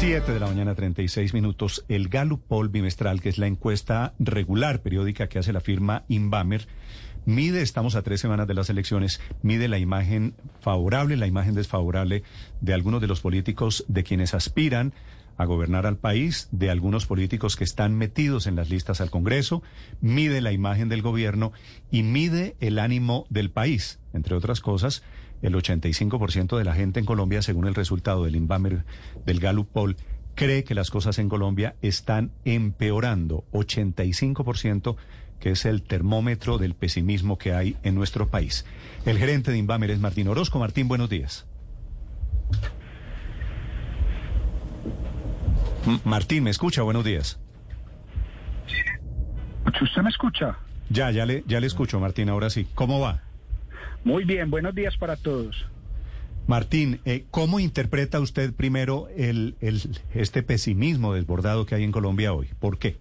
7 de la mañana, 36 minutos. El Gallup Poll bimestral, que es la encuesta regular periódica que hace la firma Inbamer, mide, estamos a tres semanas de las elecciones, mide la imagen favorable, la imagen desfavorable de algunos de los políticos de quienes aspiran a gobernar al país, de algunos políticos que están metidos en las listas al Congreso, mide la imagen del gobierno y mide el ánimo del país. Entre otras cosas, el 85% de la gente en Colombia, según el resultado del Inbamer del Gallup Poll, cree que las cosas en Colombia están empeorando. 85% que es el termómetro del pesimismo que hay en nuestro país. El gerente de Inbamer es Martín Orozco. Martín, buenos días. Martín, ¿me escucha? Buenos días. ¿Usted me escucha? Ya, ya le, ya le escucho, Martín, ahora sí. ¿Cómo va? Muy bien, buenos días para todos. Martín, eh, ¿cómo interpreta usted primero el, el, este pesimismo desbordado que hay en Colombia hoy? ¿Por qué?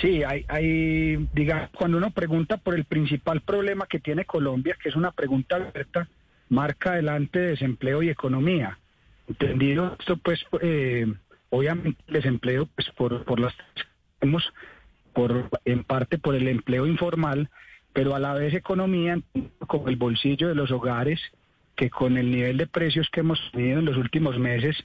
Sí, hay, hay, diga, cuando uno pregunta por el principal problema que tiene Colombia, que es una pregunta abierta, marca adelante desempleo y economía. Entendido esto, pues, eh, obviamente el desempleo, pues, por, por las por en parte por el empleo informal, pero a la vez economía con el bolsillo de los hogares, que con el nivel de precios que hemos tenido en los últimos meses,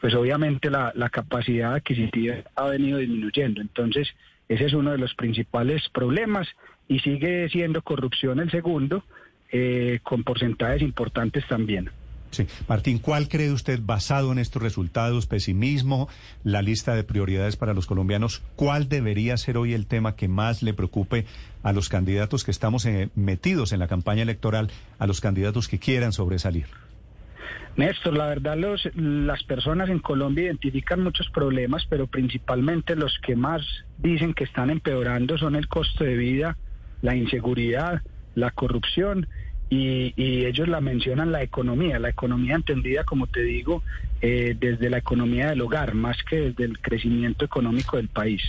pues obviamente la, capacidad adquisitiva ha venido disminuyendo. Entonces, ese es uno de los principales problemas y sigue siendo corrupción el segundo, eh, con porcentajes importantes también. Sí. Martín, ¿cuál cree usted, basado en estos resultados, pesimismo, la lista de prioridades para los colombianos, cuál debería ser hoy el tema que más le preocupe a los candidatos que estamos eh, metidos en la campaña electoral, a los candidatos que quieran sobresalir? Néstor, la verdad los, las personas en Colombia identifican muchos problemas, pero principalmente los que más dicen que están empeorando son el costo de vida, la inseguridad, la corrupción y, ellos la mencionan la economía, la economía entendida, como te digo, eh, desde la economía del hogar, más que desde el crecimiento económico del país.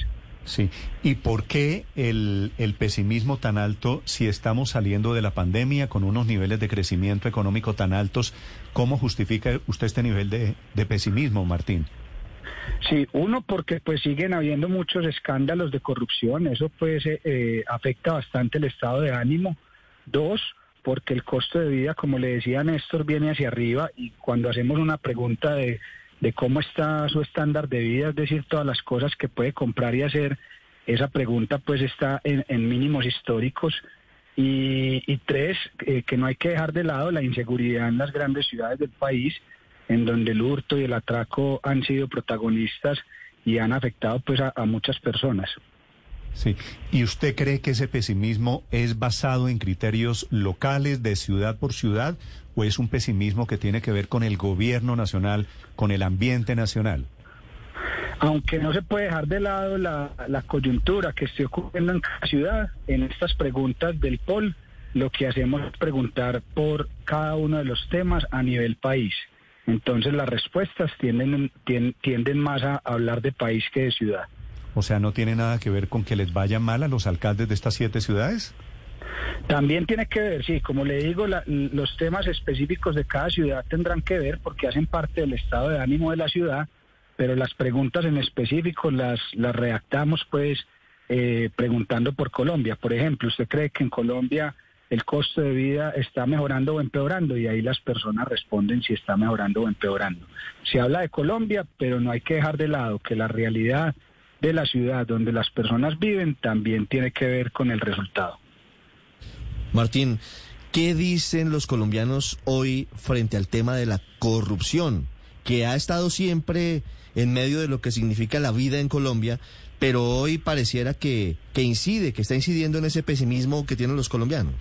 Sí, ¿y por qué el, el, pesimismo tan alto si estamos saliendo de la pandemia con unos niveles de crecimiento económico tan altos? ¿Cómo justifica usted este nivel de, de pesimismo, Martín? Sí, uno porque pues siguen habiendo muchos escándalos de corrupción, eso pues eh, eh, afecta bastante el estado de ánimo. Dos, porque el costo de vida, como le decía Néstor, viene hacia arriba y cuando hacemos una pregunta de de cómo está su estándar de vida, es decir, todas las cosas que puede comprar y hacer, esa pregunta pues está en, mínimos históricos. Y, tres, eh, que no hay que dejar de lado la inseguridad en las grandes ciudades del país, en donde el hurto y el atraco han sido protagonistas y han afectado pues a muchas personas. Sí. ¿Y usted cree que ese pesimismo es basado en criterios locales de ciudad por ciudad o es un pesimismo que tiene que ver con el gobierno nacional, con el ambiente nacional? Aunque no se puede dejar de lado la, coyuntura que esté ocurriendo en cada ciudad, en estas preguntas del POL, lo que hacemos es preguntar por cada uno de los temas a nivel país. Entonces las respuestas tienden, tienden más a hablar de país que de ciudad. O sea, ¿no tiene nada que ver con que les vaya mal a los alcaldes de estas siete ciudades? También tiene que ver, sí, como le digo, los temas específicos de cada ciudad tendrán que ver porque hacen parte del estado de ánimo de la ciudad, pero las preguntas en específico las, las redactamos pues eh, preguntando por Colombia. Por ejemplo, ¿usted cree que en Colombia el costo de vida está mejorando o empeorando? Y ahí las personas responden si está mejorando o empeorando. Se habla de Colombia, pero no hay que dejar de lado que la realidad de la ciudad donde las personas viven también tiene que ver con el resultado. Martín, ¿qué dicen los colombianos hoy frente al tema de la corrupción, que ha estado siempre en medio de lo que significa la vida en Colombia, pero hoy pareciera que, que incide, que está incidiendo en ese pesimismo que tienen los colombianos?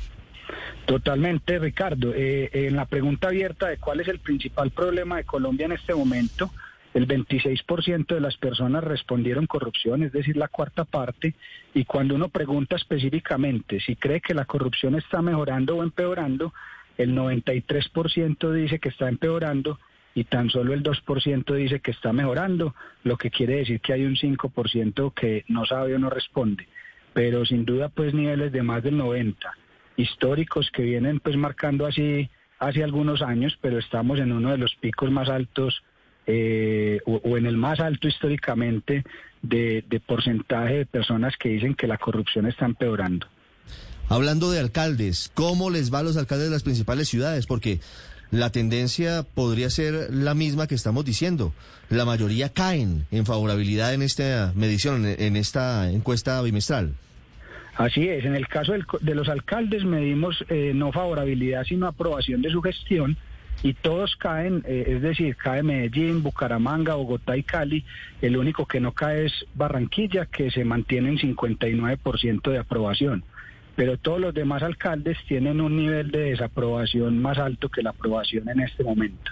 Totalmente, Ricardo. Eh, en la pregunta abierta de cuál es el principal problema de Colombia en este momento, el 26% de las personas respondieron corrupción, es decir, la cuarta parte, y cuando uno pregunta específicamente si cree que la corrupción está mejorando o empeorando, el 93% dice que está empeorando y tan solo el 2% dice que está mejorando, lo que quiere decir que hay un 5% que no sabe o no responde, pero sin duda pues niveles de más del 90, históricos que vienen pues marcando así hace algunos años, pero estamos en uno de los picos más altos eh, o, en el más alto históricamente de, de porcentaje de personas que dicen que la corrupción está empeorando. Hablando de alcaldes, ¿cómo les va a los alcaldes de las principales ciudades? Porque la tendencia podría ser la misma que estamos diciendo. La mayoría caen en favorabilidad en esta medición, en esta encuesta bimestral. Así es, en el caso de los alcaldes medimos eh, no favorabilidad, sino aprobación de su gestión y todos caen, eh, es decir, cae Medellín, Bucaramanga, Bogotá y Cali. El único que no cae es Barranquilla, que se mantiene en 59% de aprobación. Pero todos los demás alcaldes tienen un nivel de desaprobación más alto que la aprobación en este momento.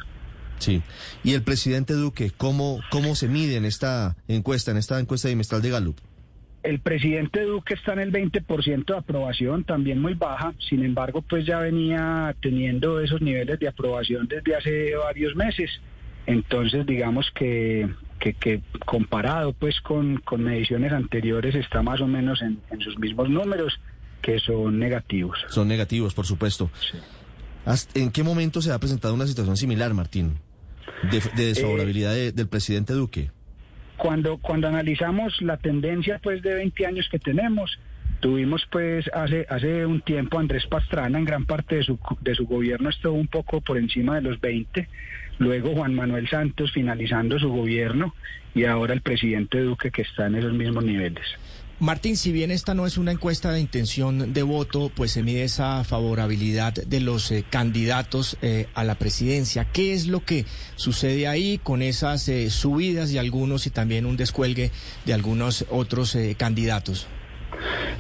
Sí. Y el presidente Duque, ¿cómo, cómo se mide en esta encuesta, en esta encuesta bimestral de Gallup? El presidente Duque está en el 20% de aprobación, también muy baja, sin embargo, pues ya venía teniendo esos niveles de aprobación desde hace varios meses. Entonces, digamos que, que, comparado pues con, con, mediciones anteriores está más o menos en, sus mismos números, que son negativos. Son negativos, por supuesto. ¿En qué momento se ha presentado una situación similar, Martín, de, desfavorabilidad del presidente Duque? Cuando, cuando analizamos la tendencia pues de 20 años que tenemos, tuvimos pues hace, hace un tiempo Andrés Pastrana en gran parte de su, de su gobierno estuvo un poco por encima de los 20, luego Juan Manuel Santos finalizando su gobierno y ahora el presidente Duque que está en esos mismos niveles. Martín, si bien esta no es una encuesta de intención de voto, pues se mide esa favorabilidad de los eh, candidatos eh, a la presidencia. ¿Qué es lo que sucede ahí con esas eh, subidas de algunos y también un descuelgue de algunos otros candidatos?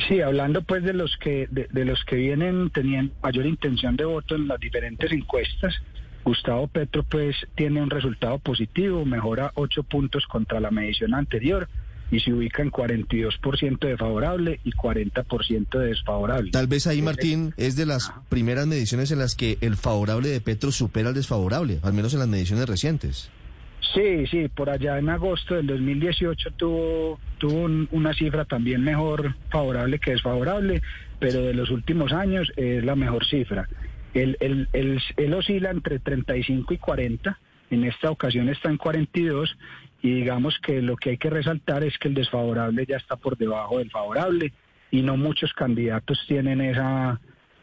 Sí, hablando pues de los que de, los que vienen teniendo mayor intención de voto en las diferentes encuestas, Gustavo Petro pues tiene un resultado positivo, mejora ocho puntos contra la medición anterior y se ubica en 42% de favorable y 40% de desfavorable. Tal vez ahí, Martín, es de las primeras mediciones en las que el favorable de Petro supera al desfavorable, al menos en las mediciones recientes. Sí, sí, por allá en agosto del 2018 tuvo, tuvo una cifra también mejor favorable que desfavorable, pero de los últimos años es la mejor cifra. Él, él, él oscila entre 35 y 40, en esta ocasión está en 42 y digamos que lo que hay que resaltar es que el desfavorable ya está por debajo del favorable y no muchos candidatos tienen esa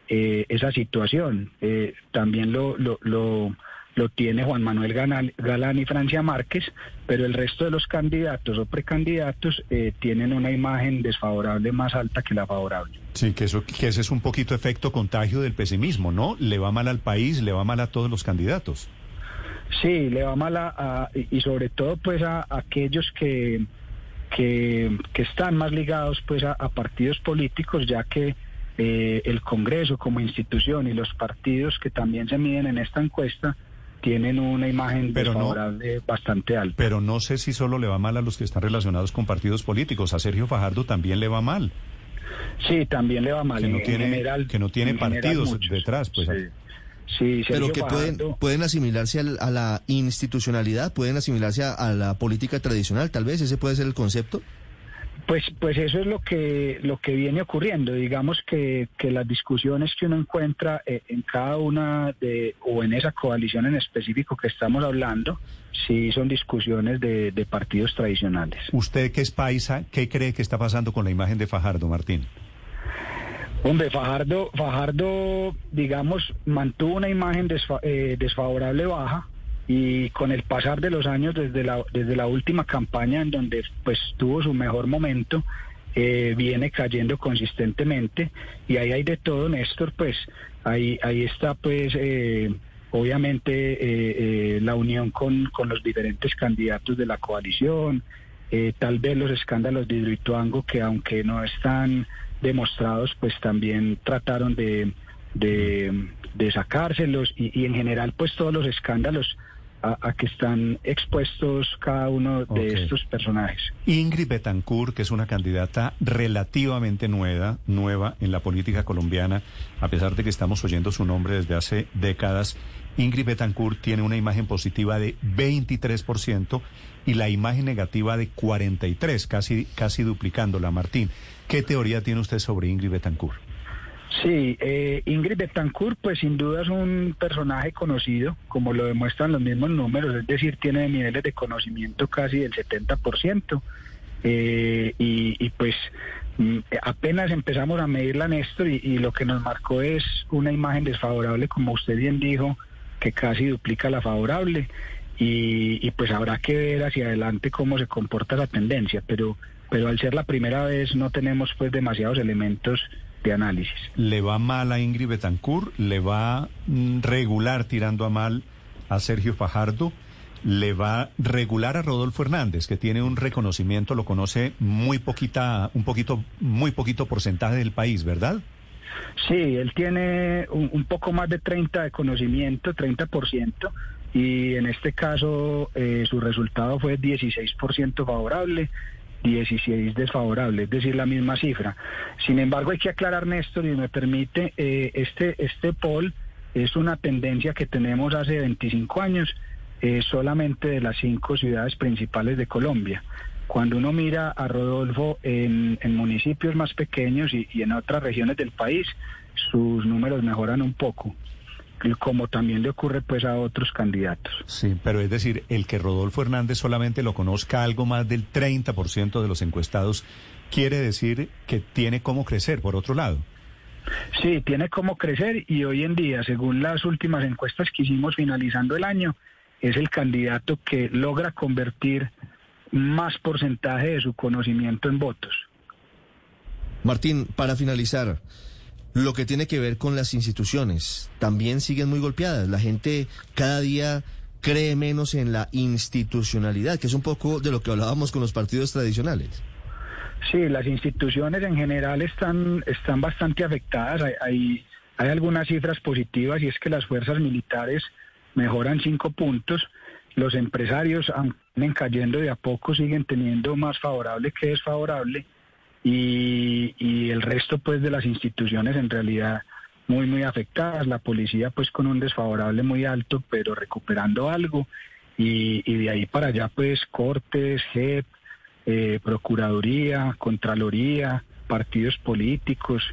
eh, esa situación. Eh, también lo, lo, lo, lo, tiene Juan Manuel Galán, y Francia Márquez, pero el resto de los candidatos o precandidatos eh, tienen una imagen desfavorable más alta que la favorable. Sí, que, eso, que ese es un poquito efecto contagio del pesimismo, ¿no? Le va mal al país, le va mal a todos los candidatos. Sí, le va mal a, y sobre todo pues a, aquellos que, que, están más ligados pues a, partidos políticos, ya que eh, el Congreso como institución y los partidos que también se miden en esta encuesta tienen una imagen desfavorable bastante alta. Pero no sé si solo le va mal a los que están relacionados con partidos políticos. A Sergio Fajardo también le va mal. Sí, también le va mal. Que no tiene, que no tiene partidos detrás. pues. Sí, Pero que pueden, pueden asimilarse a la institucionalidad, pueden asimilarse a, la política tradicional, tal vez, ese puede ser el concepto. Pues, pues eso es lo que, lo que viene ocurriendo. Digamos que, que las discusiones que uno encuentra eh, en cada una de, o en esa coalición en específico que estamos hablando, sí son discusiones de, de partidos tradicionales. ¿Usted que es paisa, qué cree que está pasando con la imagen de Fajardo, Martín? Hombre, Fajardo, Fajardo, digamos, mantuvo una imagen eh, desfavorable baja y con el pasar de los años desde la, desde la última campaña en donde pues tuvo su mejor momento, eh, viene cayendo consistentemente y ahí hay de todo, Néstor, pues ahí, ahí está pues eh, obviamente la unión con, con los diferentes candidatos de la coalición, tal vez los escándalos de Hidroituango que aunque no están demostrados, pues también trataron de, de, sacárselos y, en general pues todos los escándalos a, que están expuestos cada uno de estos personajes. Ingrid Betancourt, que es una candidata relativamente nueva, nueva en la política colombiana, a pesar de que estamos oyendo su nombre desde hace décadas, Ingrid Betancourt tiene una imagen positiva de 23% y la imagen negativa de 43, casi, casi duplicándola, Martín. ¿Qué teoría tiene usted sobre Ingrid Betancourt? Sí, eh, Ingrid Betancourt, pues sin duda es un personaje conocido, como lo demuestran los mismos números, es decir, tiene niveles de conocimiento casi del 70%, eh, y, y, pues mm, apenas empezamos a medirla, Néstor, y, y lo que nos marcó es una imagen desfavorable, como usted bien dijo, que casi duplica la favorable, y, y pues habrá que ver hacia adelante cómo se comporta la tendencia, pero, pero al ser la primera vez no tenemos pues demasiados elementos de análisis. ¿Le va mal a Ingrid Betancourt? ¿Le va mm, regular tirando a mal a Sergio Fajardo? ¿Le va regular a Rodolfo Hernández, que tiene un reconocimiento, lo conoce muy poquita, un poquito, muy poquito porcentaje del país, ¿verdad? Sí, él tiene un, poco más de 30 de conocimiento, 30%, y en este caso eh, su resultado fue 16% favorable 16 desfavorable, es decir, la misma cifra. Sin embargo, hay que aclarar, Néstor, y me permite, eh, este, este poll es una tendencia que tenemos hace 25 años eh, solamente de las cinco ciudades principales de Colombia. Cuando uno mira a Rodolfo en, en municipios más pequeños y, y en otras regiones del país, sus números mejoran un poco como también le ocurre pues a otros candidatos. Sí, pero es decir, el que Rodolfo Hernández solamente lo conozca algo más del 30% de los encuestados, quiere decir que tiene cómo crecer, por otro lado. Sí, tiene cómo crecer y hoy en día, según las últimas encuestas que hicimos finalizando el año, es el candidato que logra convertir más porcentaje de su conocimiento en votos. Martín, para finalizar, lo que tiene que ver con las instituciones también siguen muy golpeadas. La gente cada día cree menos en la institucionalidad, que es un poco de lo que hablábamos con los partidos tradicionales. Sí, las instituciones en general están, están bastante afectadas. Hay, hay, hay algunas cifras positivas y es que las fuerzas militares mejoran cinco puntos. Los empresarios, aunque cayendo de a poco, siguen teniendo más favorable que desfavorable. Y, el resto pues de las instituciones en realidad muy muy afectadas, la policía pues con un desfavorable muy alto pero recuperando algo. Y, y de ahí para allá pues Cortes, JEP, eh, Procuraduría, Contraloría, partidos políticos,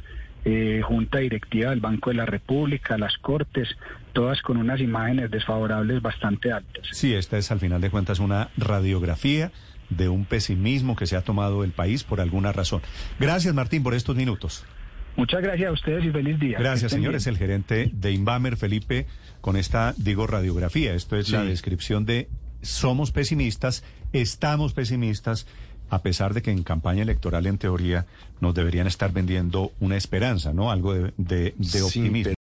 eh, Junta Directiva del Banco de la República, las Cortes, todas con unas imágenes desfavorables bastante altas. Sí, esta es al final de cuentas una radiografía de un pesimismo que se ha tomado el país por alguna razón. Gracias, Martín, por estos minutos. Muchas gracias a ustedes y feliz día. Gracias, señores. El gerente de Inbamer, Felipe, con esta, digo, radiografía. Esto es sí. la descripción de somos pesimistas, estamos pesimistas, a pesar de que en campaña electoral, en teoría, nos deberían estar vendiendo una esperanza, ¿no? Algo de, de, de optimismo. Sí,